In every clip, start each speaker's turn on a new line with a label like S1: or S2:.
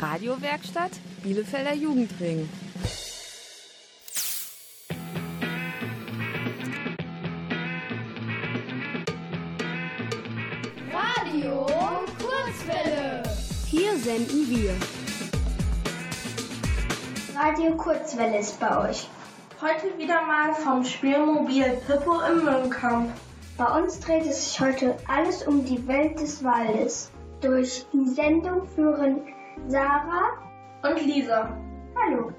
S1: Radiowerkstatt Bielefelder Jugendring.
S2: Radio Kurzwelle.
S1: Hier senden wir.
S3: Radio Kurzwelle ist bei euch.
S4: Heute wieder mal vom Spielmobil Pippo im Müllkamp.
S3: Bei uns dreht es sich heute alles um die Welt des Waldes. Durch die Sendung führen Sarah
S4: und Lisa.
S3: Hallo.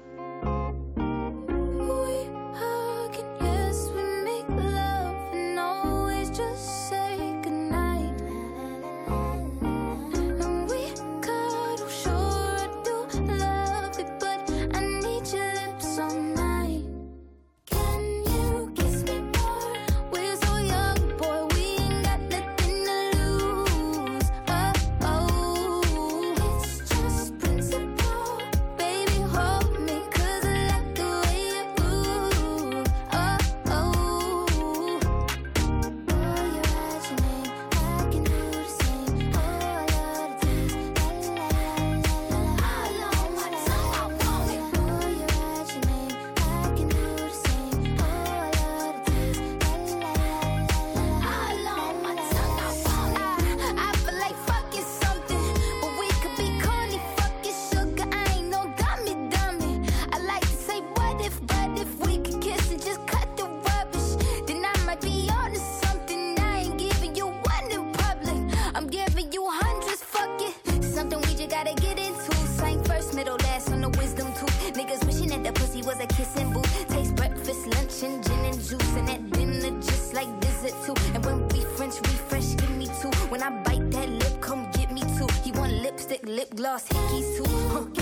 S3: lip gloss hickeys too.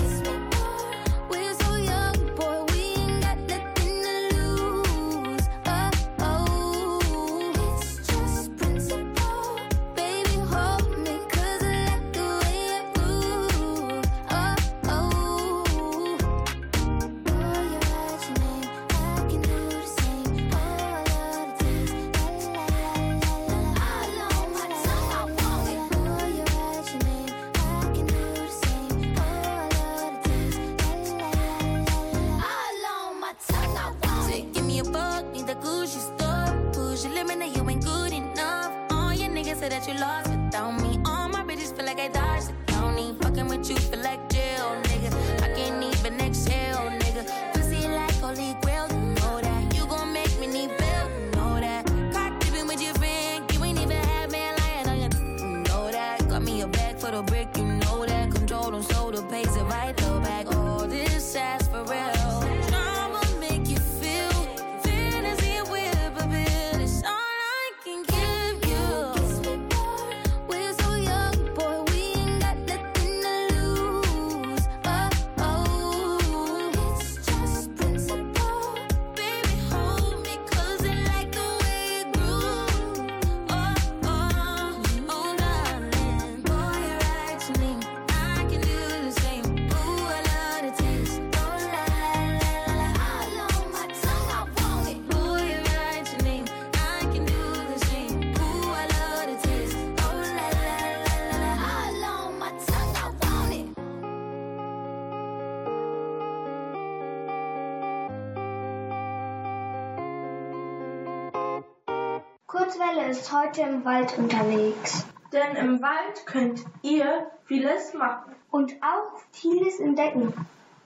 S3: Kurzwelle ist heute im Wald unterwegs.
S4: Denn im Wald könnt ihr vieles machen.
S3: Und auch vieles entdecken.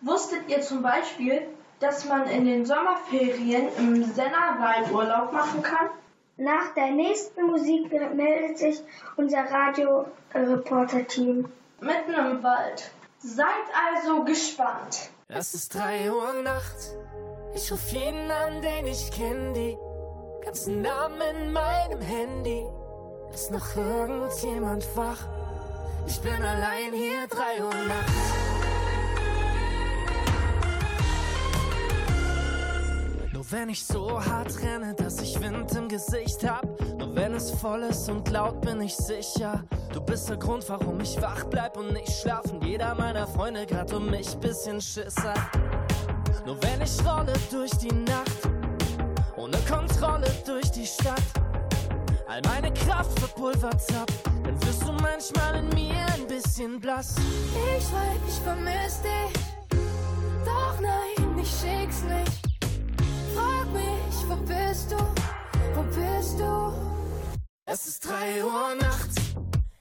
S4: Wusstet ihr zum Beispiel, dass man in den Sommerferien im Sennerwald Urlaub machen kann?
S3: Nach der nächsten Musik meldet sich unser Radioreporter-Team.
S4: Mitten im Wald. Seid also gespannt.
S5: Es ist drei Uhr nachts. Ich ruf jeden an, den ich kenne, die ganzen Namen in meinem Handy. Ist noch irgendjemand wach? Ich bin allein hier, drei Uhr nachts. Nur wenn ich so hart renne, dass ich Wind im Gesicht hab. Nur wenn es voll ist und laut, bin ich sicher. Du bist der Grund, warum ich wach bleib und nicht schlafen. Jeder meiner Freunde grad um mich bisschen Schiss hat. Nur wenn ich rolle durch die Nacht, ohne Kontrolle durch die Stadt, all meine Kraft verpulvert hab, dann wirst du manchmal in mir ein bisschen
S6: blass.
S7: Ich schreib, ich vermiss dich. Doch nein, ich schick's nicht. Frag mich, wo bist du? Wo bist du?
S6: Es ist drei Uhr nachts.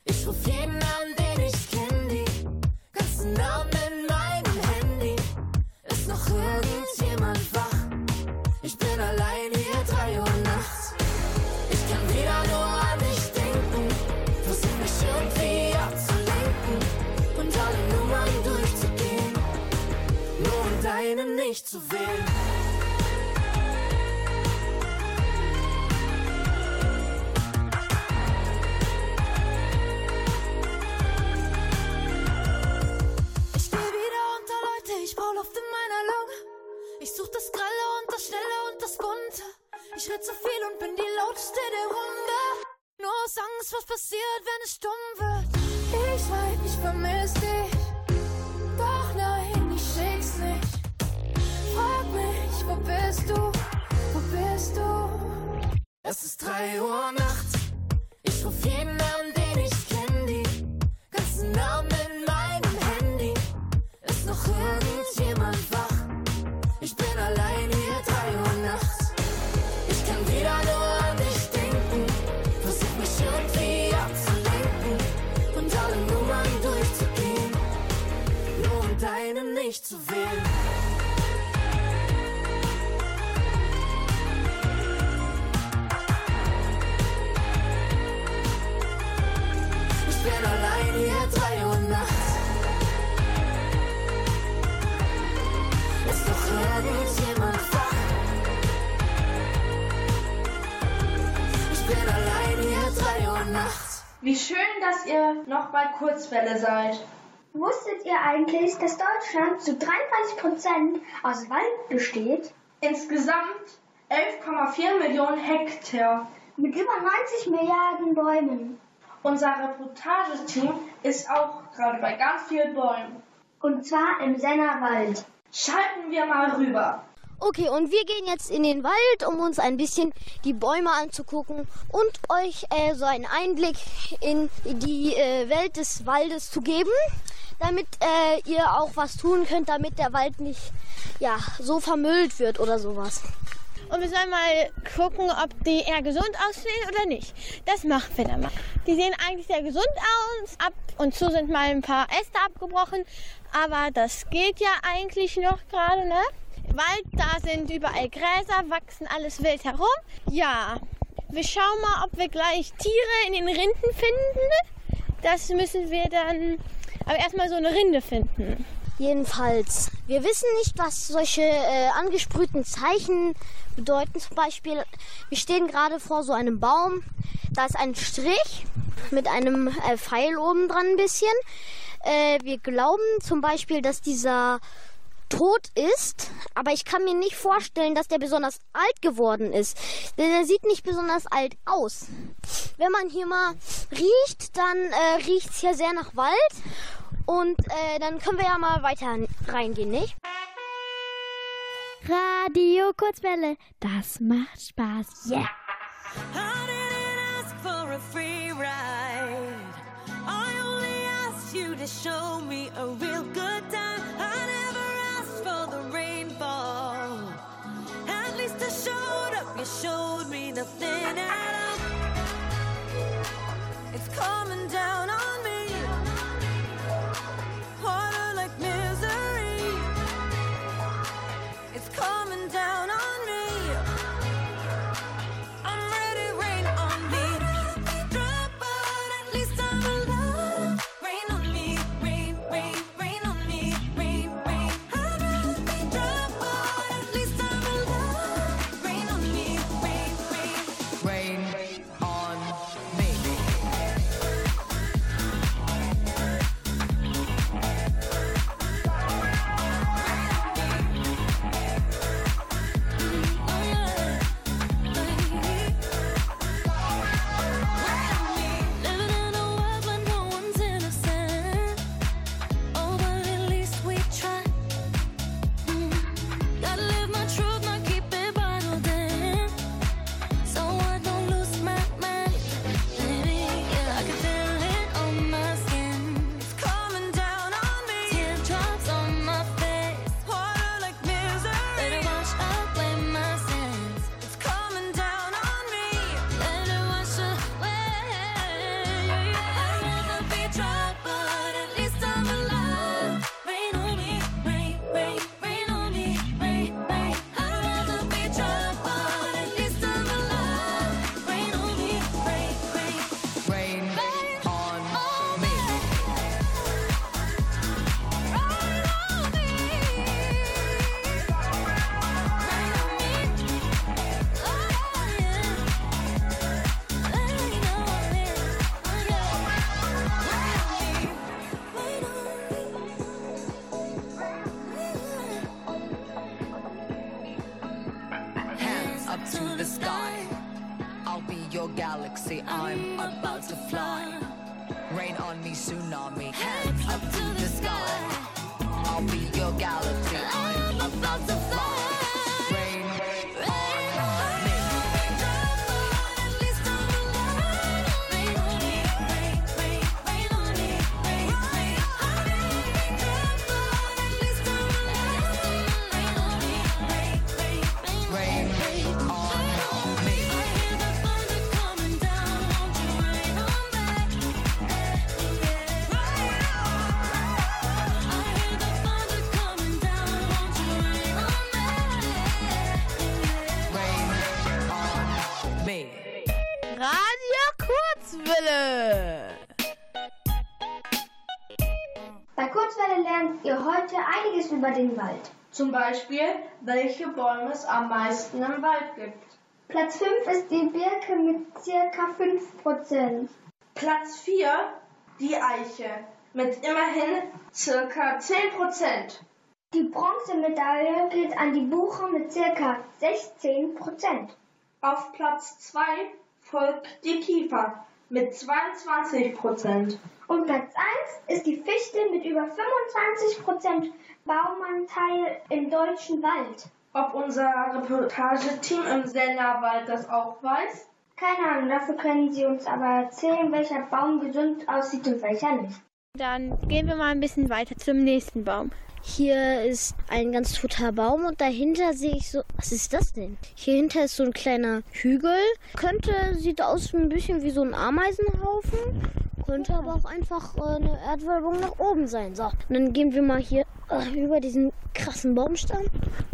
S6: Ich ruf jeden an, den ich kenn, nicht zu wählen.
S7: Ich steh wieder unter Leute, ich brauch Luft in meiner Lunge. Ich such das Grelle und das Schnelle und das Bunte. Ich red zu viel und bin die lauteste der Runde. Nur aus Angst, was passiert, wenn es stumm wird. Ich schreib,
S6: Es ist drei Uhr nachts. Ich ruf jeden an, den ich kenn, die ganzen Namen in meinem Handy. Ist noch irgendjemand wach? Ich bin allein hier drei Uhr nachts. Ich kann wieder nur an dich denken. Versuch mich irgendwie abzulenken und alle Nummern durchzugehen. Nur um deine nicht zu wählen. Drei Uhr nachts.
S4: Wie schön, dass ihr noch bei Kurzwelle seid.
S8: Wusstet ihr eigentlich, dass Deutschland zu 33% aus Wald besteht?
S4: Insgesamt 11,4 Millionen Hektar.
S8: Mit über 90 Milliarden Bäumen.
S4: Unser Reportageteam ist auch gerade bei ganz vielen Bäumen.
S8: Und zwar im Sennerwald.
S4: Schalten wir mal rüber.
S9: Okay, und wir gehen jetzt in den Wald, um uns ein bisschen die Bäume anzugucken und euch äh, so einen Einblick in die äh, Welt des Waldes zu geben, damit äh, ihr auch was tun könnt, damit der Wald nicht ja, so vermüllt wird oder sowas.
S10: Und wir sollen mal gucken, ob die eher gesund aussehen oder nicht. Das machen wir dann mal. Die sehen eigentlich sehr gesund aus. Ab und zu sind mal ein paar Äste abgebrochen. Aber das geht ja eigentlich noch gerade, ne? Wald, da sind überall Gräser, wachsen alles wild herum. Ja, wir schauen mal, ob wir gleich Tiere in den Rinden finden. Das müssen wir dann aber erstmal so eine Rinde finden.
S9: Jedenfalls, wir wissen nicht, was solche äh, angesprühten Zeichen bedeuten. Zum Beispiel, wir stehen gerade vor so einem Baum. Da ist ein Strich mit einem äh, Pfeil oben dran ein bisschen. Äh, wir glauben zum Beispiel, dass dieser tot ist, aber ich kann mir nicht vorstellen, dass der besonders alt geworden ist, denn er sieht nicht besonders alt aus. Wenn man hier mal riecht, dann äh, riecht es hier sehr nach Wald und äh, dann können wir ja mal weiter reingehen, nicht?
S11: Radio Kurzwelle, das macht Spaß. Yeah!
S12: Show me a real
S8: wanna
S4: Zum Beispiel, welche Bäume es am meisten im Wald gibt.
S8: Platz 5 ist die Birke mit circa 5%.
S4: Platz 4, die Eiche mit immerhin circa 10%.
S8: Die Bronzemedaille geht an die Buche mit circa 16%.
S4: Auf Platz 2 folgt die Kiefer mit 22%.
S8: Und Platz 1 ist die Fichte mit über 25% Baumanteil im deutschen Wald.
S4: Ob unser Reportageteam im Sennerwald das auch weiß?
S8: Keine Ahnung, dafür können sie uns aber erzählen, welcher Baum gesund aussieht und welcher nicht.
S10: Dann gehen wir mal ein bisschen weiter zum nächsten Baum.
S9: Hier ist ein ganz toter Baum und dahinter sehe ich so. Was ist das denn? Hier hinter ist so ein kleiner Hügel. Könnte, sieht aus ein bisschen wie so ein Ameisenhaufen. Könnte aber auch einfach äh, eine Erdwölbung nach oben sein. So, und dann gehen wir mal hier über diesen krassen Baumstamm.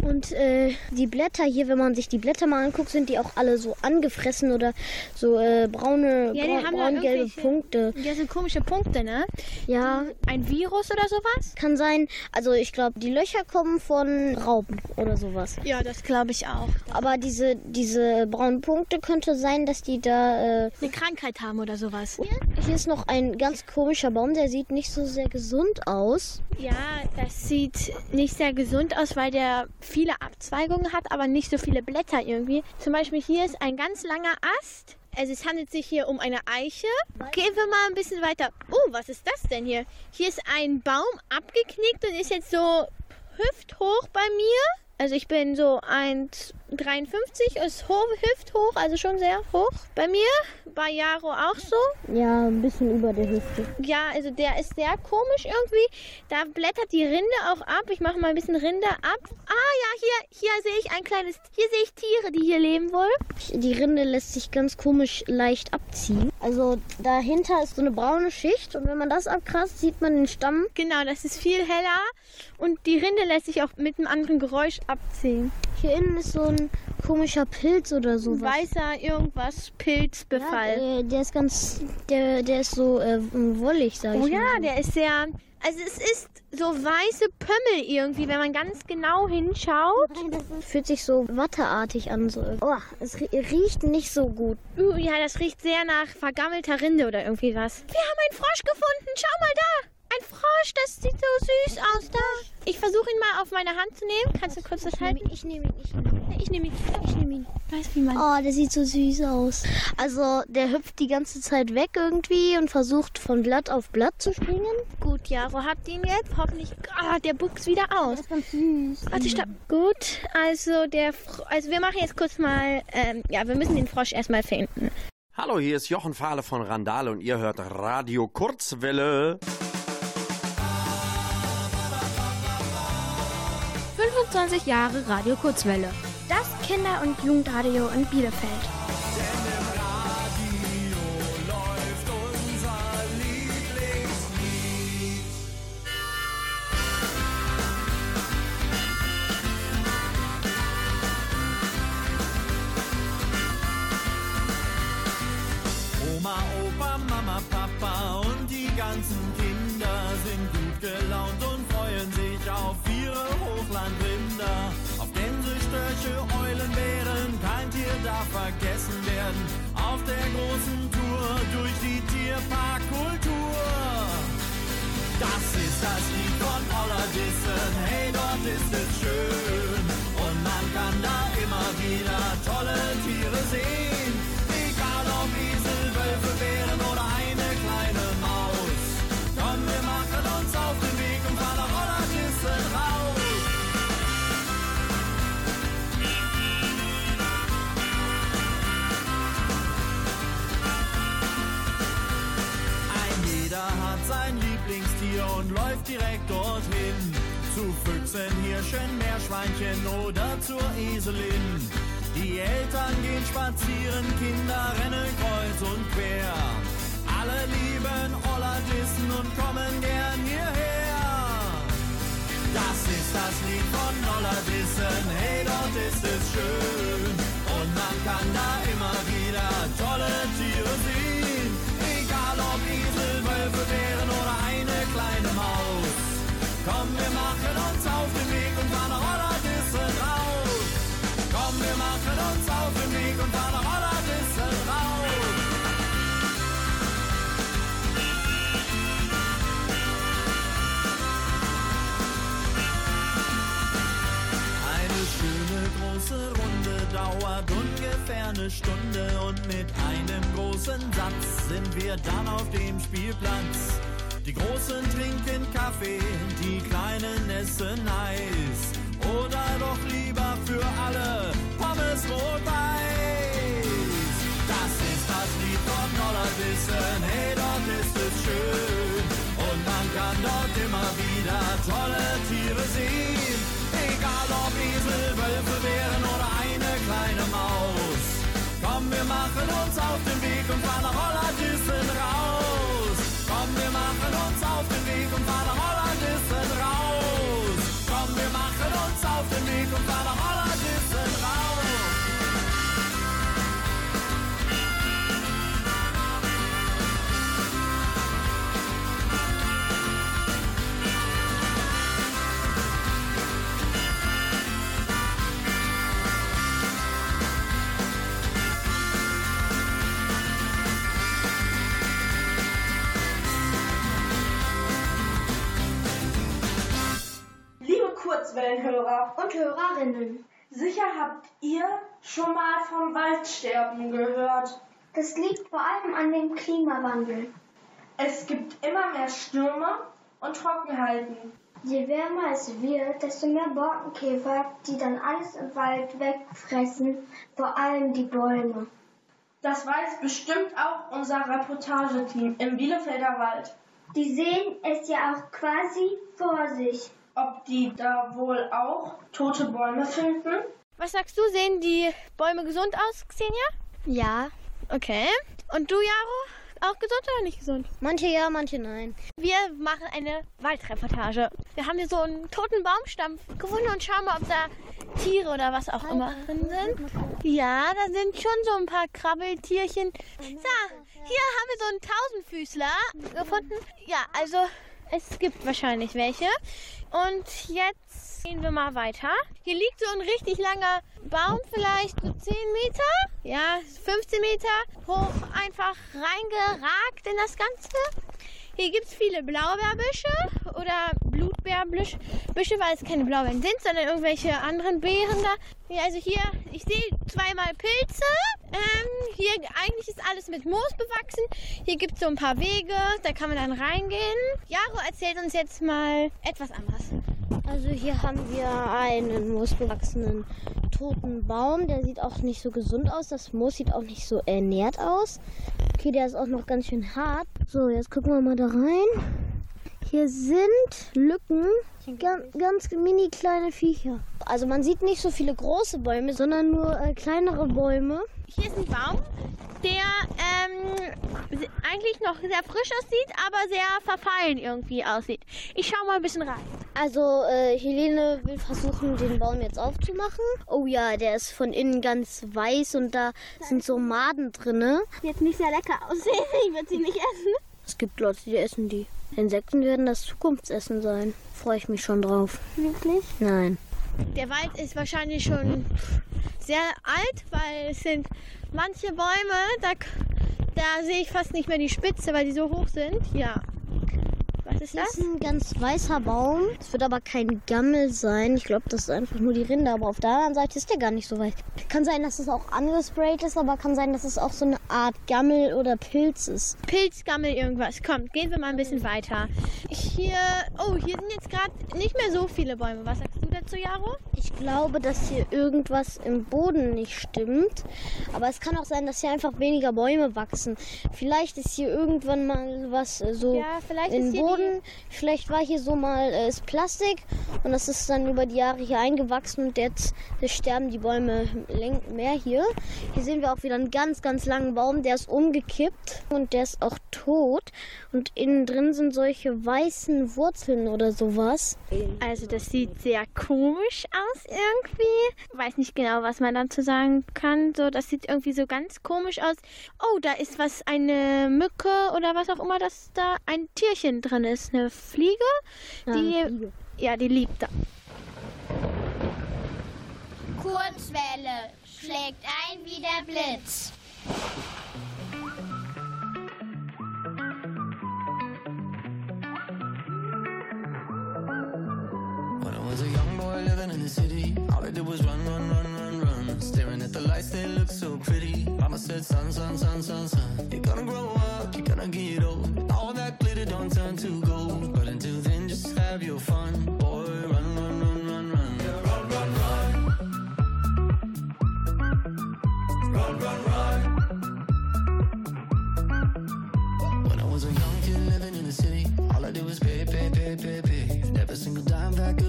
S9: Und äh, die Blätter hier, wenn man sich die Blätter mal anguckt, sind die auch alle so angefressen oder so äh, braune,
S10: Ja,
S9: braun, braun-gelbe Punkte.
S10: Ja, sind komische Punkte, ne?
S9: Ja,
S10: Ein Virus oder sowas?
S9: kann sein. Also ich glaube, die Löcher kommen von Raupen oder sowas.
S10: Ja, das glaube ich auch.
S9: Aber diese, diese braunen Punkte könnte sein, dass die da. Äh,
S10: Eine Krankheit haben oder sowas.
S9: hier ist noch ein ganz komischer Baum, der sieht nicht so sehr gesund aus.
S10: Ja, das sieht nicht sehr gesund aus, weil der viele Abzweigungen hat, aber nicht so viele Blätter irgendwie. Zum Beispiel hier ist ein ganz langer Ast. Also es handelt sich hier um eine Eiche. Gehen wir mal ein bisschen weiter. Oh, was ist das denn hier? Hier ist ein Baum abgeknickt und ist jetzt so hüfthoch bei mir. Also ich bin so 1,53, ist hoch, hüfthoch, also schon sehr hoch bei mir. Bei Jaro auch so.
S9: Ja, ein bisschen über der Hüfte.
S10: Ja, also der ist sehr komisch irgendwie. Da blättert die Rinde auch ab. Ich mache mal ein bisschen Rinde ab. Ah ja, hier, hier sehe ich ein kleines, hier sehe ich Tiere, die hier leben wohl.
S9: Die Rinde lässt sich ganz komisch leicht abziehen. Also dahinter ist so eine braune Schicht und wenn man das abkratzt, sieht man den Stamm.
S10: Genau, das ist viel heller und die Rinde lässt sich auch mit einem anderen Geräusch abziehen.
S9: Hier innen ist so ein komischer Pilz oder sowas.
S10: Weißer irgendwas, Pilzbefall.
S9: Ja, der, der ist ganz, der, der ist so äh, wollig, sag ich
S10: oh ja,
S9: mal.
S10: der ist sehr, also es ist so weiße Pömmel irgendwie, wenn man ganz genau hinschaut.
S9: Fühlt sich so watteartig an. So. Oh, es rie- riecht nicht so gut.
S10: Uh, ja, das riecht sehr nach vergammelter Rinde oder irgendwie was. Wir haben einen Frosch gefunden. Schau mal da. Ein Frosch, das sieht so süß aus da. Ich versuche ihn mal auf meine Hand zu nehmen. Kannst du kurz das halten?
S9: Ich nehme ihn, ich nehme ihn.
S10: Ich nehme ihn. Ich nehme ihn. Weißt wie man.
S9: Oh, der sieht so süß aus. Also, der hüpft die ganze Zeit weg irgendwie und versucht von Blatt auf Blatt zu springen.
S10: Gut, Jaro, habt ihn jetzt? Hoffentlich. Ah, der buchst wieder aus.
S9: Das ist ganz süß.
S10: Warte, stopp. Gut, also der, Fro also wir machen jetzt kurz mal, ähm, ja, wir müssen den Frosch erstmal finden.
S13: Hallo, hier ist Jochen Fahle von Randale und ihr hört Radio Kurzwelle.
S14: 25 Jahre Radio Kurzwelle.
S2: Das Kinder- und Jugendradio in Bielefeld.
S15: Oma, Opa, Mama, Papa und die ganzen Kinder sind gut gelaunt werden. Auf der großen Tour durch die Tierparkkultur. Das ist das Lied von Ollerdissen, hey, dort ist es schön. Und man kann da immer wieder tolle Tiere sehen. Dorthin. Zu Füchsen, Hirschen, Meerschweinchen oder zur Eselin. Die Eltern gehen spazieren, Kinder rennen kreuz und quer. Alle lieben Ollerdissen und kommen gern hierher. Das ist das Lied von Ollerdissen, hey, dort ist es schön. Und man kann da immer wieder tolle Tiere sehen. Egal ob Esel, Wölfe, Bären Komm, wir machen uns auf den Weg und fahren nach Ollerdissen raus. Komm, wir machen uns auf den Weg und fahren nach Ollerdissen raus. Eine schöne große Runde dauert ungefähr eine Stunde und mit einem großen Satz sind wir dann auf dem Spielplatz. Die Großen trinken Kaffee, die Kleinen essen Eis. Oder doch lieber für alle Pommes rot-weiß. Das ist das Lied von Nollerwissen, hey, dort ist es schön. Und man kann dort immer wieder tolle Tiere sehen. Egal ob Esel, Wölfe, Bären oder eine kleine Maus. Komm, wir machen uns auf den Weg und fahren nach und
S8: Hörerinnen,
S4: sicher habt ihr schon mal vom Waldsterben gehört.
S8: Das liegt vor allem an dem Klimawandel.
S4: Es gibt immer mehr Stürme und Trockenheiten.
S8: Je wärmer es wird, desto mehr Borkenkäfer, die dann alles im Wald wegfressen, vor allem die Bäume.
S4: Das weiß bestimmt auch unser Reportageteam im Bielefelder Wald.
S8: Die sehen es ja auch quasi vor sich.
S4: Ob die da wohl auch tote Bäume finden?
S10: Was sagst du, sehen die Bäume gesund aus, Xenia?
S9: Ja.
S10: Okay. Und du, Jaro? Auch gesund oder nicht gesund?
S9: Manche ja, manche nein.
S10: Wir machen eine Waldreportage. Wir haben hier so einen toten Baumstamm gefunden und schauen mal, ob da Tiere oder was auch immer drin sind. Ja, da sind schon so ein paar Krabbeltierchen. So, hier haben wir so einen Tausendfüßler gefunden. Ja, also es gibt wahrscheinlich welche. Und jetzt gehen wir mal weiter. Hier liegt so ein richtig langer Baum, vielleicht so 10 Meter, ja, 15 Meter hoch, einfach reingeragt in das Ganze. Hier gibt es viele Blaubeerbüsche oder Blutbeerbüsche, weil es keine Blaubeeren sind, sondern irgendwelche anderen Beeren da. Also hier, ich sehe zweimal Pilze. Ähm, hier eigentlich ist alles mit Moos bewachsen. Hier gibt es so ein paar Wege, da kann man dann reingehen. Jaro erzählt uns jetzt mal etwas anderes.
S9: Also hier haben wir einen moosbewachsenen toten Baum. Der sieht auch nicht so gesund aus. Das Moos sieht auch nicht so ernährt aus. Okay, der ist auch noch ganz schön hart. So, jetzt gucken wir mal da rein. Hier sind Lücken, ganz, ganz mini kleine Viecher. Also man sieht nicht so viele große Bäume, sondern nur äh, kleinere Bäume.
S10: Hier ist ein Baum, der ähm, eigentlich noch sehr frisch aussieht, aber sehr verfallen irgendwie aussieht. Ich schau mal ein bisschen rein.
S9: Also äh, Helene will versuchen, den Baum jetzt aufzumachen. Oh ja, der ist von innen ganz weiß und da sind so Maden drinne.
S10: Jetzt nicht sehr lecker aussehen. Ich würde sie nicht essen.
S9: Es gibt Leute, die essen die. Insekten werden das Zukunftsessen sein. Freue ich mich schon drauf.
S10: Wirklich?
S9: Nein.
S10: Der Wald ist wahrscheinlich schon sehr alt, weil es sind manche Bäume, da, da sehe ich fast nicht mehr die Spitze, weil die so hoch sind. Ja. Was ist
S9: Das
S10: das?
S9: ist ein ganz weißer Baum. Es wird aber kein Gammel sein. Ich glaube, das ist einfach nur die Rinde. Aber auf der anderen Seite ist der gar nicht so weiß. Kann sein, dass es auch angesprayt ist, aber kann sein, dass es auch so eine Art Gammel oder Pilz ist.
S10: Pilzgammel irgendwas. Kommt, gehen wir mal ein bisschen weiter. Hier, oh, hier sind jetzt gerade nicht mehr so viele Bäume. Was sagst du dazu, Jaro?
S9: Ich glaube, dass hier irgendwas im Boden nicht stimmt. Aber es kann auch sein, dass hier einfach weniger Bäume wachsen. Vielleicht ist hier irgendwann mal was äh, so
S10: Ja,
S9: im Boden. Vielleicht war hier so mal äh, ist Plastik und das ist dann über die Jahre hier eingewachsen und jetzt sterben die Bäume mehr hier. Hier sehen wir auch wieder einen ganz, ganz langen Baum, der ist umgekippt und der ist auch tot. Und innen drin sind solche weißen Wurzeln oder sowas.
S10: Also das sieht sehr komisch aus irgendwie. Weiß nicht genau, was man dazu sagen kann. So, das sieht irgendwie so ganz komisch aus. Oh, da ist was, eine Mücke oder was auch immer, dass da ein Tierchen drin ist. Eine Fliege.
S9: Ja,
S10: Die,
S9: eine Fliege.
S10: ja, die liebt da.
S16: Kurzwelle schlägt ein wie der Blitz.
S6: Was a young boy living in the city, all I did was run, run, run, run, run. Staring at the lights, they look so pretty. Mama said, son, son, son, son, son. You're gonna grow up, you're gonna get old. All that glitter don't turn to gold. But until then, just have your fun. Boy, run, run, run, run, run. Run, run, run. Run, run, run. When I was a young kid living in the city, all I did was pay, pay, pay, pay, pay. Every single that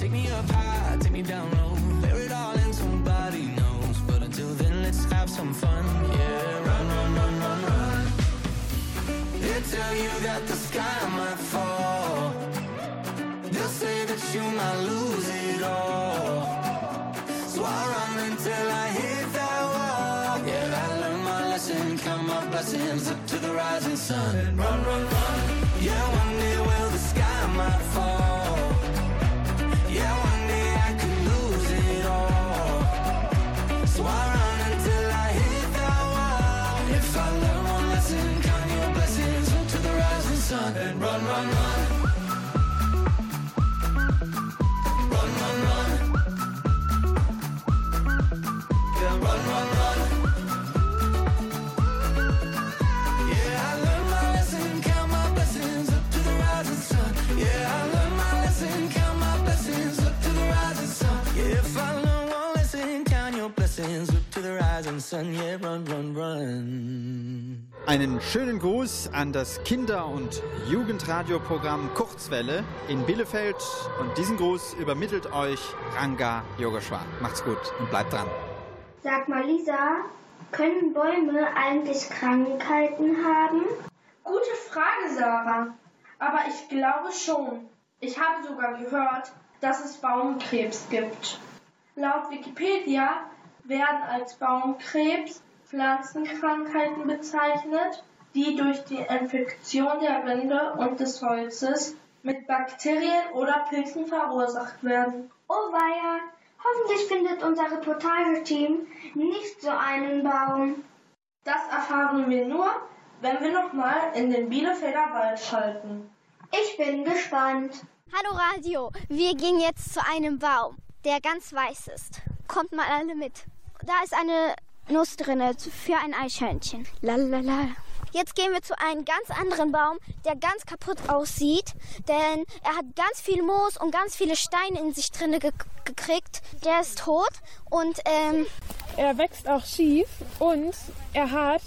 S6: take me up high, take me down low, tell you that the sky might fall. They'll say that you might lose it all. So I run until I hit that wall. Yeah, I learned my lesson, count my blessings up to the rising sun. Run, run, run. Yeah, one day will the sky might fall.
S17: Einen schönen Gruß an das Kinder- und Jugendradioprogramm Kurzwelle in Bielefeld. Und diesen Gruß übermittelt euch Ranga Yogeshwar. Macht's gut und bleibt dran.
S8: Sag mal, Lisa, können Bäume eigentlich Krankheiten haben?
S4: Gute Frage, Sarah. Aber ich glaube schon. Ich habe sogar gehört, dass es Baumkrebs gibt. Laut Wikipedia werden als Baumkrebs Pflanzenkrankheiten bezeichnet, die durch die Infektion der Rinde und des Holzes mit Bakterien oder Pilzen verursacht werden.
S8: Oh weia, hoffentlich findet unser Reportageteam nicht so einen Baum.
S4: Das erfahren wir nur, wenn wir nochmal in den Bielefelder Wald schalten.
S8: Ich bin gespannt.
S9: Hallo Radio, wir gehen jetzt zu einem Baum, der ganz weiß ist. Kommt mal alle mit. Da ist eine Nuss drin für ein Eichhörnchen. Lalala. Jetzt gehen wir zu einem ganz anderen Baum, der ganz kaputt aussieht, denn er hat ganz viel Moos und ganz viele Steine in sich drinne ge gekriegt. Der ist tot und ähm,
S18: er wächst auch schief und er hat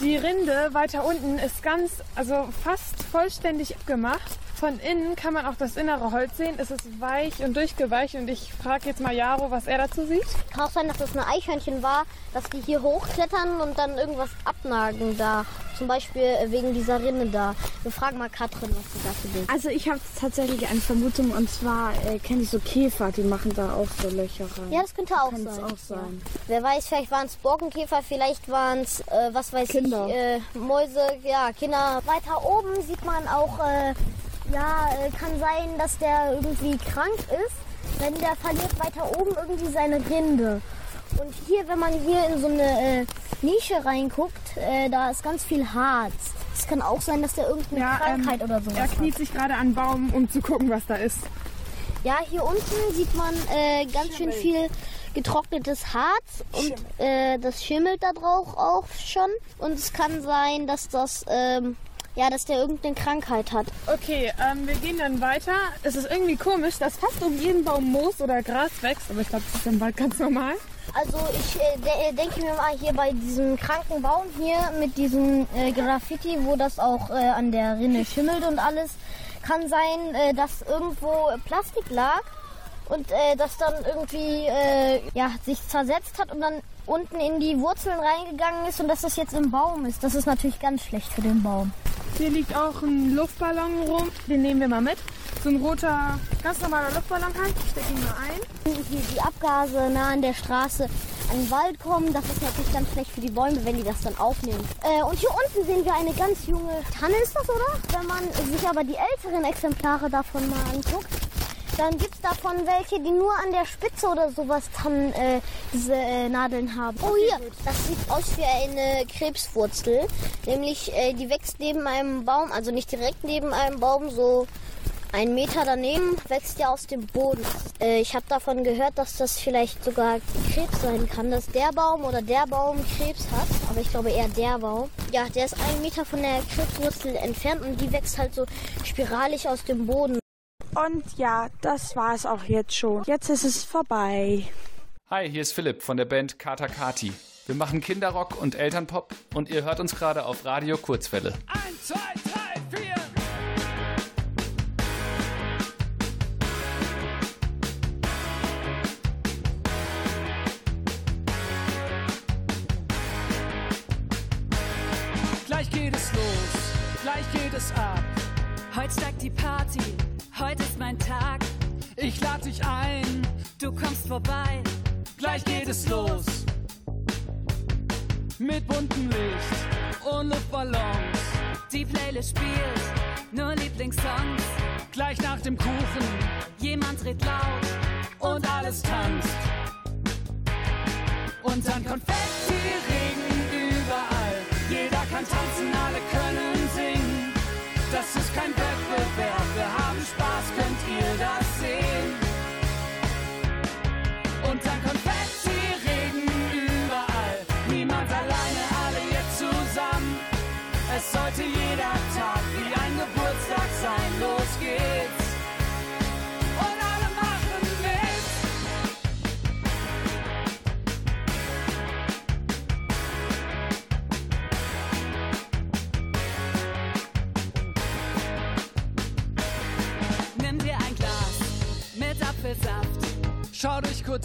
S18: die Rinde weiter unten ist ganz, also fast vollständig abgemacht. Von innen kann man auch das innere Holz sehen. Es ist weich und durchgeweicht und ich frage jetzt mal Jaro, was er dazu sieht.
S9: Kann auch sein, dass das ein Eichhörnchen war, dass die hier hochklettern und dann irgendwas abnagen da. Zum Beispiel äh, wegen dieser Rinne da. Wir fragen mal Katrin, was sie dazu denkt.
S19: Also ich habe tatsächlich eine Vermutung und zwar äh, kenne ich so Käfer, die machen da auch so Löcher rein.
S9: Ja, das könnte auch
S19: Kann
S9: sein.
S19: auch sein.
S9: Ja. Wer weiß, vielleicht waren es Borkenkäfer, vielleicht waren es, äh, was weiß
S19: Kinder.
S9: ich, äh, Mäuse, ja, Kinder. Weiter oben sieht man auch, äh, ja, äh, kann sein, dass der irgendwie krank ist, denn der verliert weiter oben irgendwie seine Rinde. Und hier, wenn man hier in so eine äh, Nische reinguckt, äh, da ist ganz viel Harz. Es kann auch sein, dass der irgendeine Krankheit
S18: ähm,
S9: oder sowas
S18: Er kniet
S9: hat.
S18: sich gerade an einen Baum, um zu gucken, was da ist.
S9: Ja, hier unten sieht man äh, ganz schön viel getrocknetes Harz und äh, das schimmelt da drauf auch schon. Und es kann sein, dass das, ähm, ja, dass der irgendeine Krankheit hat.
S18: Okay, ähm, wir gehen dann weiter. Es ist irgendwie komisch, dass fast um jeden Baum Moos oder Gras wächst, aber ich glaube, das ist im Wald ganz normal.
S9: Also ich äh, äh, denke mir mal hier bei diesem kranken Baum hier mit diesem äh, Graffiti, wo das auch äh, an der Rinne schimmelt und alles, kann sein, äh, dass irgendwo Plastik lag und äh, das dann irgendwie ja, sich zersetzt hat und dann unten in die Wurzeln reingegangen ist und dass das jetzt im Baum ist. Das ist natürlich ganz schlecht für den Baum.
S18: Hier liegt auch ein Luftballon rum. Den nehmen wir mal mit. So ein roter, ganz normaler Luftballon halt. Ich stecke ihn mal ein.
S9: Hier die Abgase nah an der Straße an den Wald kommen, das ist natürlich ganz schlecht für die Bäume, wenn die das dann aufnehmen. Äh, und hier unten sehen wir eine ganz junge Tanne, ist das, oder? Wenn man sich aber die älteren Exemplare davon mal anguckt, dann gibt es davon welche, die nur an der Spitze oder sowas Tannen äh, diese äh, Nadeln haben. Oh hier, das sieht aus wie eine Krebswurzel. Nämlich, äh, die wächst neben einem Baum, also nicht direkt neben einem Baum, so einen Meter daneben wächst ja aus dem Boden. Äh, ich habe davon gehört, dass das vielleicht sogar Krebs sein kann, dass der Baum oder der Baum Krebs hat. Aber ich glaube eher der Baum. Ja, der ist einen Meter von der Krebswurzel entfernt und die wächst halt so spiralig aus dem Boden.
S19: Und ja, das war es auch jetzt schon. Jetzt ist es vorbei.
S20: Hi, hier ist Philipp von der Band Kata Kati. Wir machen Kinderrock und Elternpop und ihr hört uns gerade auf Radio Kurzwelle.
S21: Eins, zwei, drei, vier. Gleich geht es los, gleich geht es ab.
S7: Heute steigt die Party, heute ist mein Tag.
S21: Ich lade dich ein,
S7: Du kommst vorbei,
S21: gleich geht es los. Mit buntem Licht und Luftballons.
S7: die Playlist spielt nur Lieblingssongs.
S21: Gleich nach dem Kuchen
S7: Jemand redet laut
S21: und alles tanzt. Und dann Konfetti-Regen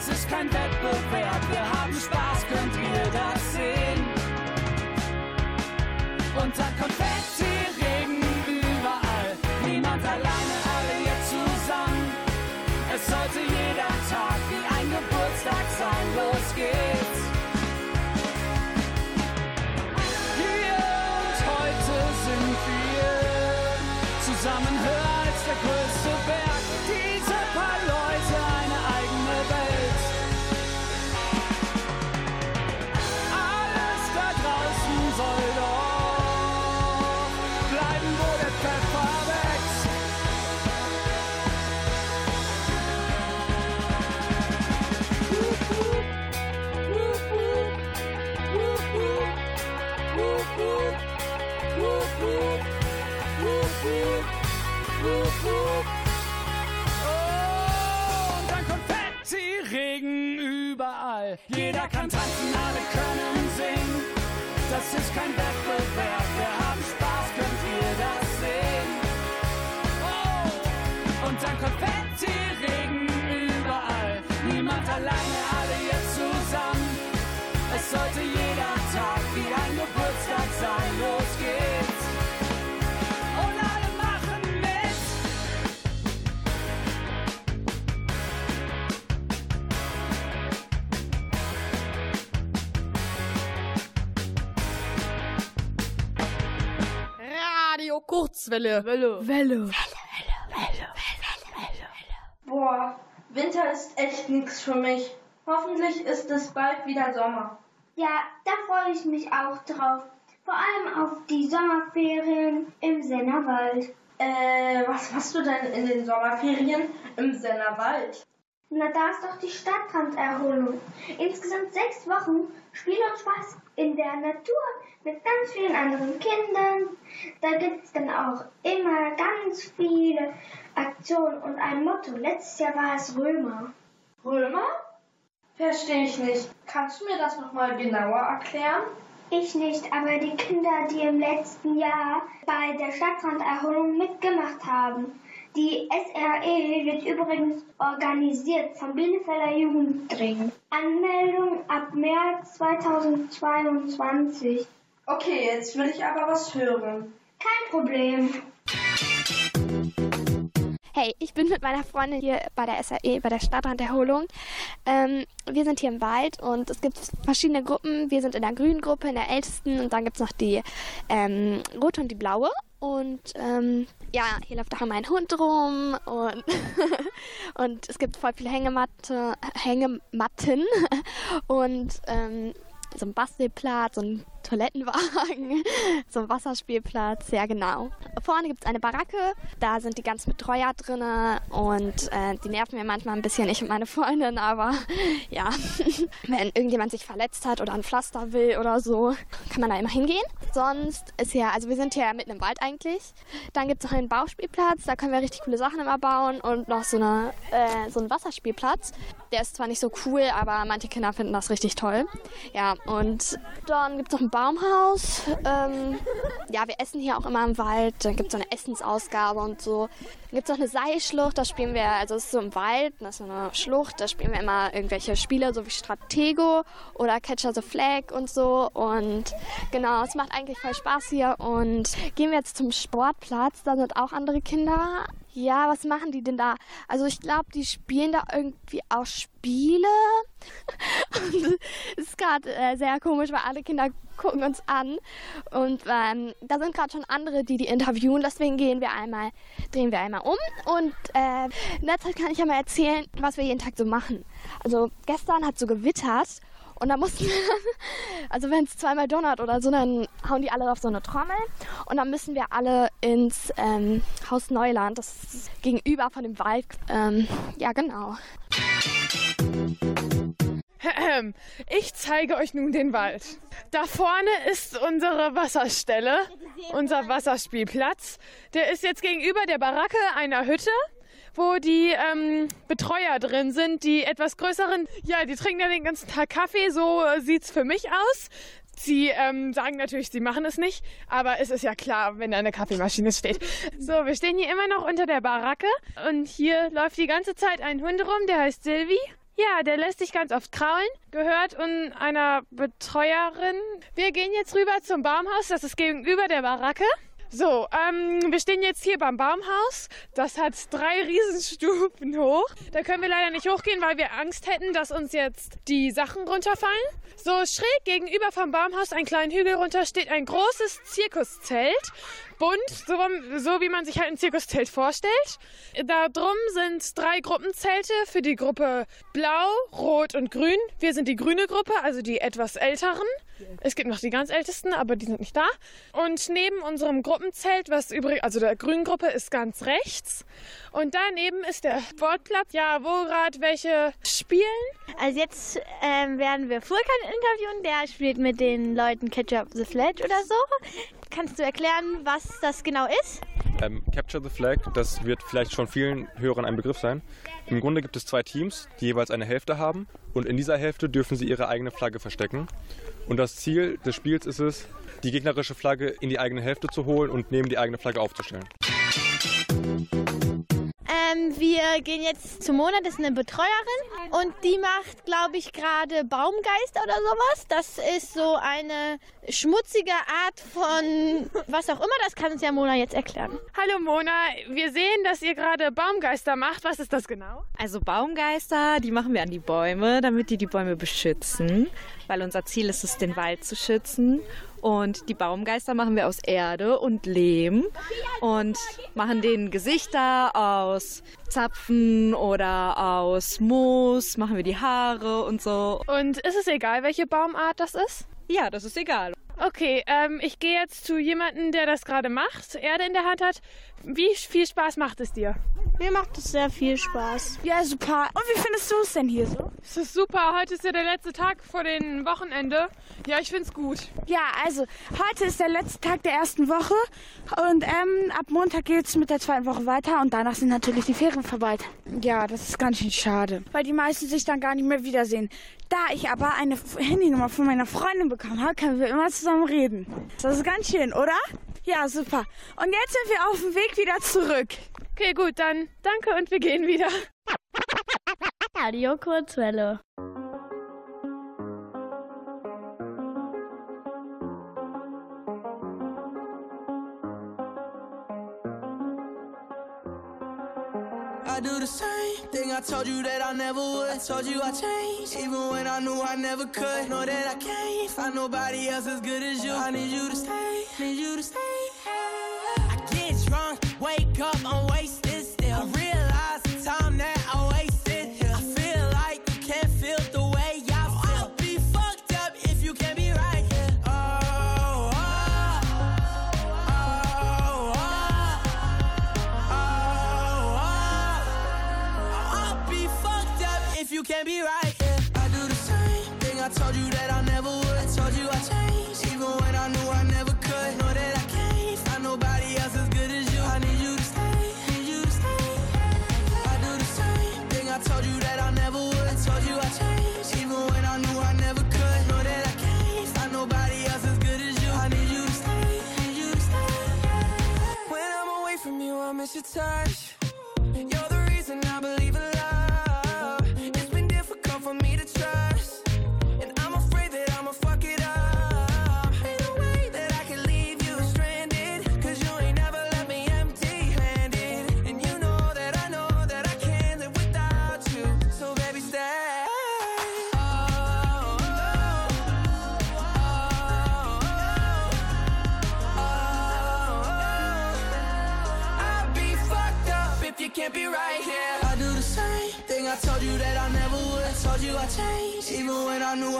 S21: Das ist kein Wettbewerb, wir haben Spaß, könnt ihr das sehen? Und dann Wup, wup. Oh, und dann
S20: Konfetti-Regen überall. Jeder kann tanzen, alle können singen. Das ist kein Wettbewerb, wir haben Spaß, könnt ihr das sehen? Oh, und dann Konfetti-Regen.
S22: Radio Kurzwelle. Welle. Welle.
S4: Boah, Winter ist echt nichts für mich. Hoffentlich ist es bald wieder Sommer.
S8: Ja, da freue ich mich auch drauf. Vor allem auf die Sommerferien im Sennerwald.
S4: Äh, was machst du denn in den Sommerferien im Sennerwald?
S8: Na, da ist doch die Stadtranderholung. Insgesamt sechs Wochen Spiel und Spaß in der Natur mit ganz vielen anderen Kindern. Da gibt's dann auch immer ganz viele Aktionen und ein Motto. Letztes Jahr war es Römer.
S4: Römer? Verstehe ich nicht. Kannst du mir das nochmal genauer erklären?
S8: Ich nicht, aber die Kinder, die im letzten Jahr bei der Stadtranderholung mitgemacht haben. Die SRE wird übrigens organisiert vom Bielefelder Jugendring. Anmeldung ab März 2022.
S4: Okay, jetzt will ich aber was hören.
S8: Kein Problem.
S14: Hey, ich bin mit meiner Freundin hier bei der SAE, bei der Stadtranderholung. Ähm, wir sind hier im Wald und es gibt verschiedene Gruppen. Wir sind in der grünen Gruppe, in der ältesten und dann gibt es noch die ähm, rote und die blaue. Und ähm, ja, hier läuft auch immer ein Hund rum und, und es gibt voll viele Hängematte, Hängematten und ähm, so ein Bastelplatz, ein Toilettenwagen, so ein Wasserspielplatz, ja genau. Vorne gibt es eine Baracke, da sind die ganzen Betreuer drin und äh, die nerven mir manchmal ein bisschen, ich und meine Freundin, aber ja, wenn irgendjemand sich verletzt hat oder ein Pflaster will oder so, kann man da immer hingehen. Sonst ist ja, also wir sind hier mitten im Wald eigentlich. Dann gibt es noch einen Bauspielplatz, da können wir richtig coole Sachen immer bauen und noch so, eine, äh, so einen Wasserspielplatz. Der ist zwar nicht so cool, aber manche Kinder finden das richtig toll. Ja, und dann gibt es noch Baumhaus. Ähm, ja, wir essen hier auch immer im Wald. Dann gibt es so eine Essensausgabe und so. Dann gibt es noch eine Seilschlucht, da spielen wir, also es ist so im Wald, das ist so eine Schlucht, da spielen wir immer irgendwelche Spiele, so wie Stratego oder Catcher the Flag und so. Und genau, es macht eigentlich voll Spaß hier. Und gehen wir jetzt zum Sportplatz, da sind auch andere Kinder. Ja, was machen die denn da? Also ich glaube, die spielen da irgendwie auch Spiele. Es ist gerade äh, sehr komisch, weil alle Kinder gucken uns an. Und ähm, da sind gerade schon andere, die die interviewen. Deswegen gehen wir einmal, drehen wir einmal um. Und äh, in der Zeit kann ich ja mal erzählen, was wir jeden Tag so machen. Also gestern hat so gewittert. Und da mussten wir dann, also wenn es zweimal donnert oder so, dann hauen die alle auf so eine Trommel. Und dann müssen wir alle ins ähm, Haus Neuland, das ist gegenüber von dem Wald. Ähm, ja, genau.
S18: Ich zeige euch nun den Wald. Da vorne ist unsere Wasserstelle, unser Wasserspielplatz. Der ist jetzt gegenüber der Baracke einer Hütte wo die ähm, Betreuer drin sind, die etwas größeren, ja, die trinken ja den ganzen Tag Kaffee, so äh, sieht's für mich aus. Sie ähm, sagen natürlich, sie machen es nicht, aber es ist ja klar, wenn da eine Kaffeemaschine steht. So, wir stehen hier immer noch unter der Baracke und hier läuft die ganze Zeit ein Hund rum, der heißt Silvi. Ja, der lässt sich ganz oft kraulen, gehört und einer Betreuerin. Wir gehen jetzt rüber zum Baumhaus, das ist gegenüber der Baracke. So, ähm, wir stehen jetzt hier beim Baumhaus. Das hat drei Riesenstufen hoch. Da können wir leider nicht hochgehen, weil wir Angst hätten, dass uns jetzt die Sachen runterfallen. So schräg gegenüber vom Baumhaus, einen kleinen Hügel runter, steht ein großes Zirkuszelt. Bunt, so, so wie man sich halt ein Zirkuszelt vorstellt. Da drum sind drei Gruppenzelte für die Gruppe Blau, Rot und Grün. Wir sind die grüne Gruppe, also die etwas älteren. Es gibt noch die ganz ältesten, aber die sind nicht da. Und neben unserem Gruppenzelt, was übrig, also der grünen Gruppe, ist ganz rechts. Und daneben ist der Sportplatz, ja, wo gerade welche spielen.
S10: Also jetzt ähm, werden wir Furkan interviewen, der spielt mit den Leuten Catch Up the Fledge oder so. Kannst du erklären, was das genau ist?
S23: Ähm, Capture the Flag, das wird vielleicht schon vielen Hörern ein Begriff sein. Im Grunde gibt es zwei Teams, die jeweils eine Hälfte haben und in dieser Hälfte dürfen sie ihre eigene Flagge verstecken. Und das Ziel des Spiels ist es, die gegnerische Flagge in die eigene Hälfte zu holen und neben die eigene Flagge aufzustellen.
S10: Wir gehen jetzt zu Mona, das ist eine Betreuerin und die macht, glaube ich, gerade Baumgeister oder sowas. Das ist so eine schmutzige Art von was auch immer. Das kann uns ja Mona jetzt erklären.
S18: Hallo Mona, wir sehen, dass ihr gerade Baumgeister macht. Was ist das genau?
S24: Also Baumgeister, die machen wir an die Bäume, damit die die Bäume beschützen, weil unser Ziel ist es, den Wald zu schützen. Und die Baumgeister machen wir aus Erde und Lehm und machen den Gesichter aus Zapfen oder aus Moos, machen wir die Haare und so.
S18: Und ist es egal, welche Baumart das ist?
S24: Ja, das ist egal.
S18: Okay, ähm, ich gehe jetzt zu jemandem, der das gerade macht, Erde in der Hand hat. Wie viel Spaß macht es dir?
S25: Mir macht es sehr viel Spaß.
S18: Ja, super. Und wie findest du es denn hier so? Es ist super. Heute ist ja der letzte Tag vor dem Wochenende. Ja, ich find's gut.
S25: Ja, also heute ist der letzte Tag der ersten Woche und ähm, ab Montag geht's mit der zweiten Woche weiter und danach sind natürlich die Ferien vorbei. Ja, das ist ganz schön schade, weil die meisten sich dann gar nicht mehr wiedersehen. Da ich aber eine Handynummer von meiner Freundin bekommen habe, können wir immer zusammen reden. Das ist ganz schön, oder? Ja, super. Und jetzt sind wir auf dem Weg wieder zurück.
S18: Okay, gut, dann danke und wir gehen wieder.
S2: Radio Kurzwelle.
S6: I do the same thing I told you that I never would. I told you I changed, even when I knew I never could. Know that I can't find nobody else as good as you. I need you to stay, need you to stay. Touch.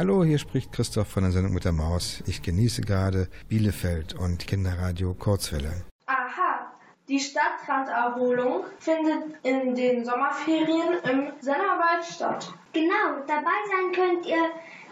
S26: Hallo, hier spricht Christoph von der Sendung mit der Maus. Ich genieße gerade Bielefeld und Kinderradio Kurzwelle.
S4: Aha, die Stadtranderholung findet in den Sommerferien im Sennerwald statt.
S8: Genau, dabei sein könnt ihr,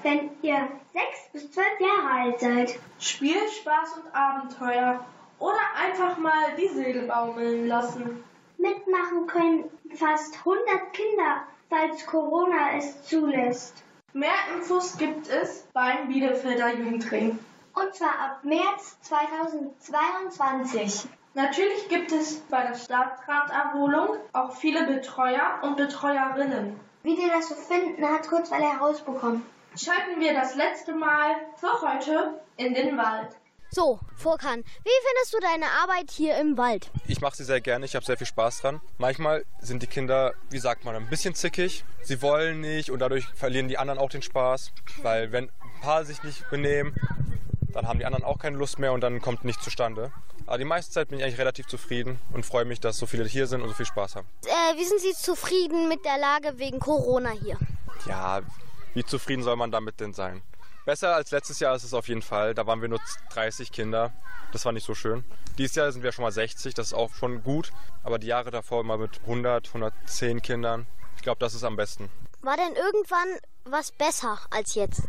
S8: wenn ihr sechs bis zwölf Jahre alt seid.
S4: Spiel, Spaß und Abenteuer. Oder einfach mal die Seele baumeln lassen.
S8: Mitmachen können fast 100 Kinder, falls Corona es zulässt.
S4: Mehr Infos gibt es beim Bielefelder Jugendring.
S8: Und zwar ab März 2022.
S4: Natürlich gibt es bei der Stadtranderholung auch viele Betreuer und Betreuerinnen.
S8: Wie wir das so finden, hat Kurzweil herausbekommen.
S4: Schalten wir das letzte Mal für heute in den Wald.
S9: So, Vorkan, wie findest du deine Arbeit hier im Wald?
S23: Ich mache sie sehr gerne, ich habe sehr viel Spaß dran. Manchmal sind die Kinder, wie sagt man, ein bisschen zickig. Sie wollen nicht und dadurch verlieren die anderen auch den Spaß. Weil wenn ein paar sich nicht benehmen, dann haben die anderen auch keine Lust mehr und dann kommt nichts zustande. Aber die meiste Zeit bin ich eigentlich relativ zufrieden und freue mich, dass so viele hier sind und so viel Spaß haben.
S9: Äh, wie sind Sie zufrieden mit der Lage wegen Corona hier?
S23: Ja, wie zufrieden soll man damit denn sein? Besser als letztes Jahr ist es auf jeden Fall. Da waren wir nur 30 Kinder. Das war nicht so schön. Dieses Jahr sind wir schon mal 60, das ist auch schon gut. Aber die Jahre davor immer mit 100, 110 Kindern. Ich glaube, das ist am besten.
S9: War denn irgendwann was besser als jetzt?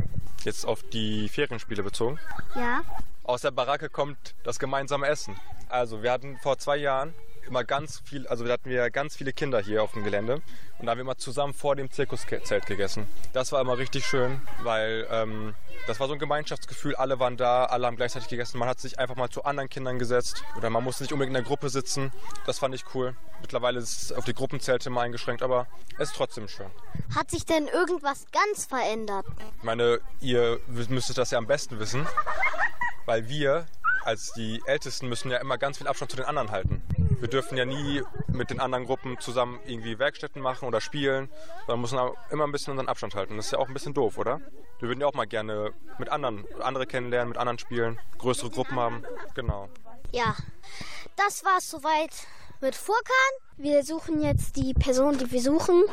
S23: Jetzt auf die Ferienspiele bezogen.
S9: Ja.
S23: Aus der Baracke kommt das gemeinsame Essen. Also wir hatten vor zwei Jahren immer ganz viel, also da hatten wir ganz viele Kinder hier auf dem Gelände und da haben wir immer zusammen vor dem Zirkuszelt gegessen. Das war immer richtig schön, weil ähm, das war so ein Gemeinschaftsgefühl. Alle waren da, alle haben gleichzeitig gegessen. Man hat sich einfach mal zu anderen Kindern gesetzt oder man musste nicht unbedingt in der Gruppe sitzen. Das fand ich cool. Mittlerweile ist es auf die Gruppenzelte mal eingeschränkt, aber es ist trotzdem schön.
S9: Hat sich denn irgendwas ganz verändert?
S23: Ich meine, ihr müsstet das ja am besten wissen, weil wir als die Ältesten müssen ja immer ganz viel Abstand zu den anderen halten. Wir dürfen ja nie mit den anderen Gruppen zusammen irgendwie Werkstätten machen oder spielen, sondern müssen immer ein bisschen unseren Abstand halten. Das ist ja auch ein bisschen doof, oder? Wir würden ja auch mal gerne mit anderen, andere kennenlernen, mit anderen spielen, größere Gruppen haben. Genau.
S9: Ja, das war's soweit mit Furkan. Wir suchen jetzt die Person, die wir suchen.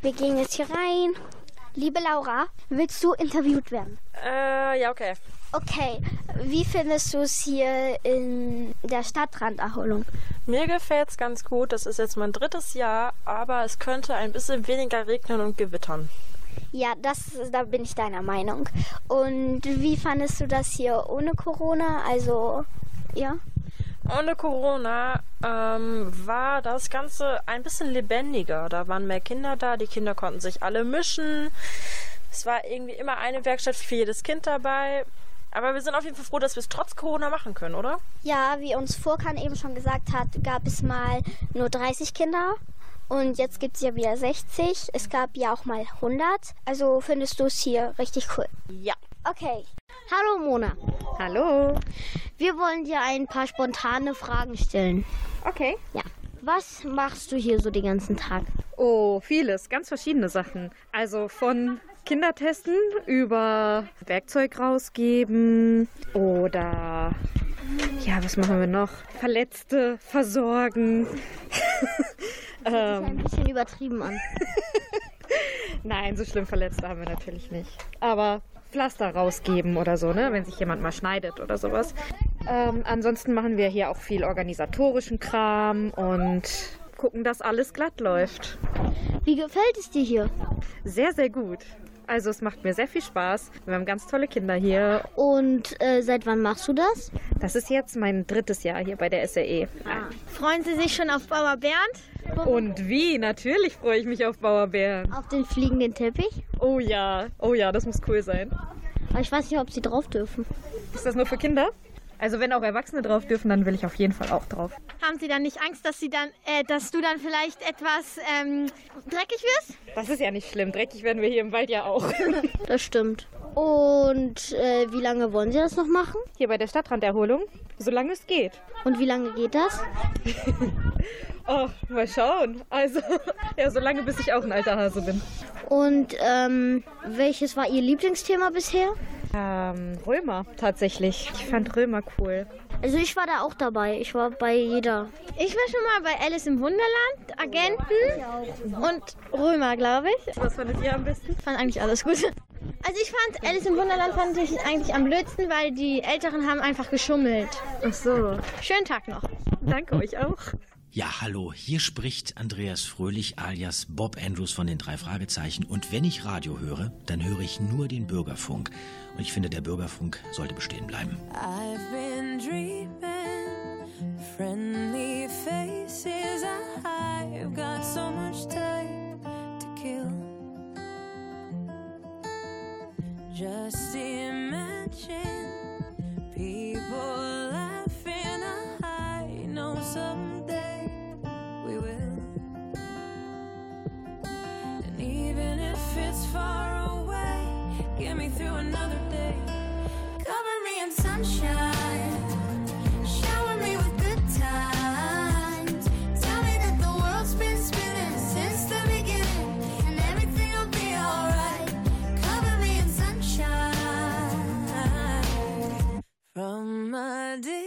S9: Wir gehen jetzt hier rein. Liebe Laura, willst du interviewt werden?
S27: Äh, ja, okay.
S9: Okay, wie findest du es hier in der Stadtranderholung?
S27: Mir gefällt es ganz gut. Das ist jetzt mein drittes Jahr, aber es könnte ein bisschen weniger regnen und gewittern.
S9: Ja, das, da bin ich deiner Meinung. Und wie fandest du das hier ohne Corona? Also, ja?
S27: Ohne Corona ähm, war das Ganze ein bisschen lebendiger. Da waren mehr Kinder da, die Kinder konnten sich alle mischen. Es war irgendwie immer eine Werkstatt für jedes Kind dabei. Aber wir sind auf jeden Fall froh, dass wir es trotz Corona machen können, oder?
S9: Ja, wie uns Furkan eben schon gesagt hat, gab es mal nur 30 Kinder. Und jetzt gibt es ja wieder 60. Es gab ja auch mal 100. Also findest du es hier richtig cool?
S27: Ja.
S9: Okay. Hallo Mona.
S24: Hallo.
S9: Wir wollen dir ein paar spontane Fragen stellen.
S24: Okay.
S9: Ja. Was machst du hier so den ganzen Tag?
S24: Oh, vieles, ganz verschiedene Sachen. Also von Kindertesten über Werkzeug rausgeben oder ja, was machen wir noch? Verletzte versorgen.
S9: Das hört sich ein bisschen übertrieben an.
S24: Nein, so schlimm Verletzte haben wir natürlich nicht. Aber Pflaster rausgeben oder so, ne? wenn sich jemand mal schneidet oder sowas. Ähm, ansonsten machen wir hier auch viel organisatorischen Kram und gucken, dass alles glatt läuft.
S9: Wie gefällt es dir hier?
S24: Sehr, sehr gut. Also es macht mir sehr viel Spaß. Wir haben ganz tolle Kinder hier.
S9: Und äh, seit wann machst du das?
S24: Das ist jetzt mein drittes Jahr hier bei der SRE.
S10: Freuen Sie sich schon auf Bauer Bernd?
S24: Und wie? Natürlich freue ich mich auf Bauer Bernd.
S9: Auf den fliegenden Teppich?
S24: Oh ja, oh ja, das muss cool sein.
S9: Aber ich weiß nicht, ob sie drauf dürfen.
S24: Ist das nur für Kinder? Also wenn auch Erwachsene drauf dürfen, dann will ich auf jeden Fall auch drauf.
S10: Haben Sie dann nicht Angst, dass Sie dann, äh, dass du dann vielleicht etwas ähm, dreckig wirst?
S24: Das ist ja nicht schlimm. Dreckig werden wir hier im Wald ja auch.
S9: Das stimmt. Und äh, wie lange wollen Sie das noch machen?
S24: Hier bei der Stadtranderholung, solange es geht.
S9: Und wie lange geht das?
S24: Oh, mal schauen. Also, ja, solange bis ich auch ein alter Hase bin.
S9: Und ähm, welches war Ihr Lieblingsthema bisher?
S24: Ähm, Römer tatsächlich. Ich fand Römer cool.
S9: Also ich war da auch dabei. Ich war bei jeder.
S10: Ich war schon mal bei Alice im Wunderland, Agenten und Römer, glaube ich.
S24: Was fandet ihr am besten?
S10: Fand eigentlich alles gut. Also ich fand Alice im Wunderland fand ich eigentlich am blödsten, weil die Älteren haben einfach geschummelt.
S24: Ach so.
S10: Schönen Tag noch.
S24: Danke euch auch.
S28: Ja, hallo, hier spricht Andreas Fröhlich alias Bob Andrews von den drei Fragezeichen. Und wenn ich Radio höre, dann höre ich nur den Bürgerfunk. Und ich finde, der Bürgerfunk sollte bestehen bleiben.
S7: I've been dreaming, friendly faces. I've got so much time to kill. Just imagine get me through another day. Cover me in sunshine. Shower me with good times. Tell me that the world's been spinning since the beginning. And everything will be alright. Cover me in sunshine. From a distance,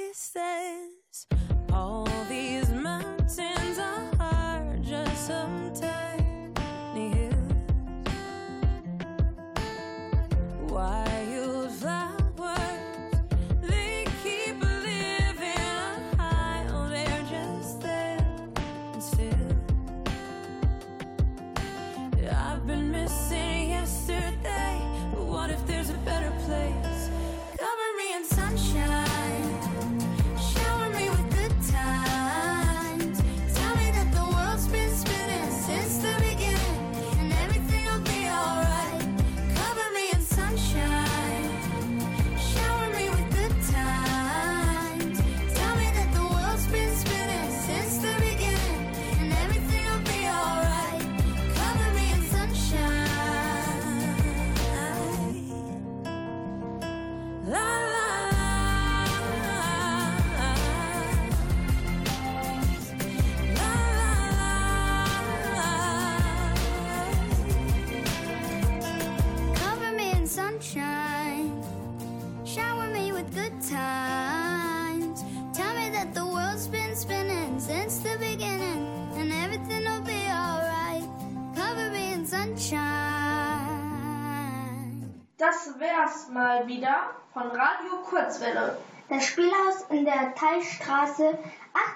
S4: von Radio Kurzwelle.
S6: Das Spielhaus in der Teichstraße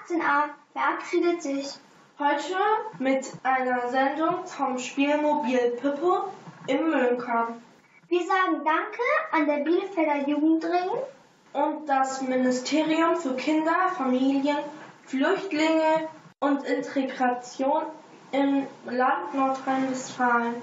S6: 18a verabschiedet sich.
S4: Heute mit einer Sendung vom Spielmobil Pippo im Müllkamm.
S6: Wir sagen Danke an der Bielefelder Jugendring
S4: und das Ministerium für Kinder, Familien, Flüchtlinge und Integration im Land Nordrhein-Westfalen.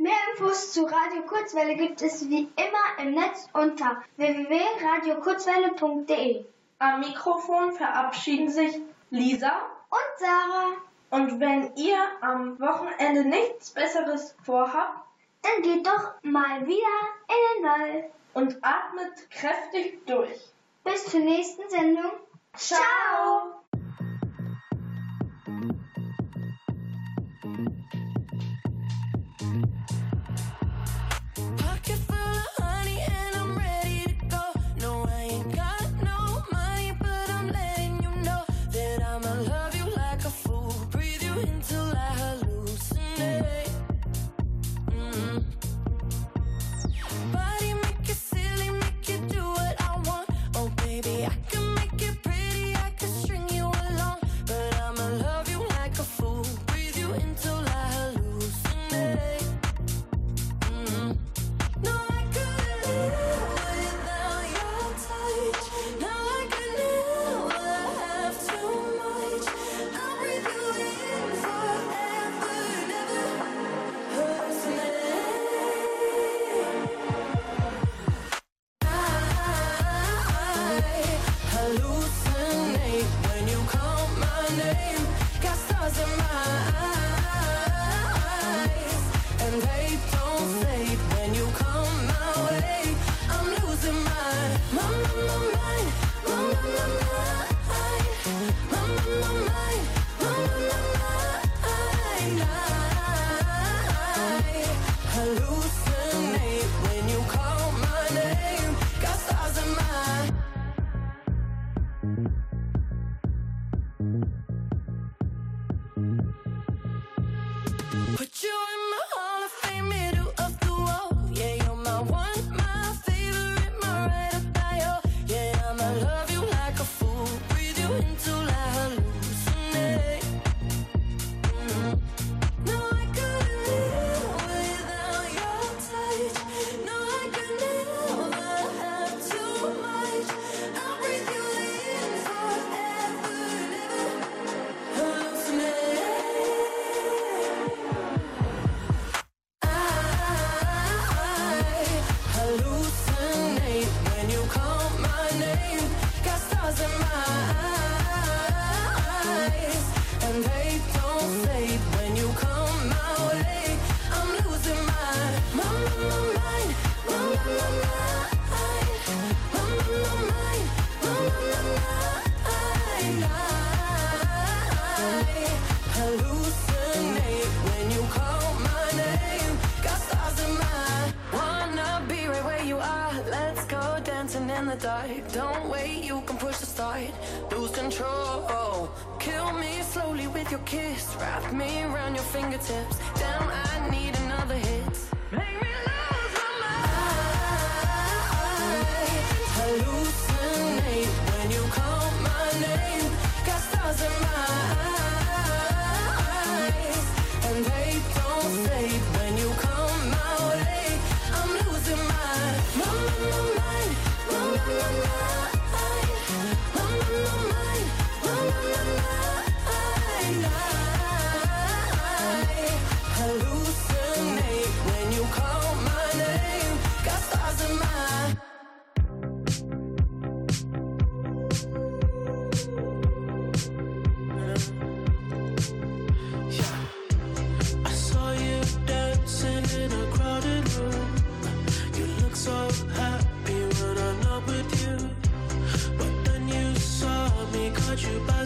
S6: Mehr Infos zu Radio Kurzwelle gibt es wie immer im Netz unter www.radiokurzwelle.de.
S4: Am Mikrofon verabschieden sich Lisa
S6: und Sarah.
S4: Und wenn ihr am Wochenende nichts Besseres vorhabt,
S6: dann geht doch mal wieder in den Wald
S4: und atmet kräftig durch.
S6: Bis zur nächsten Sendung. Ciao!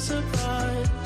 S6: Surprise.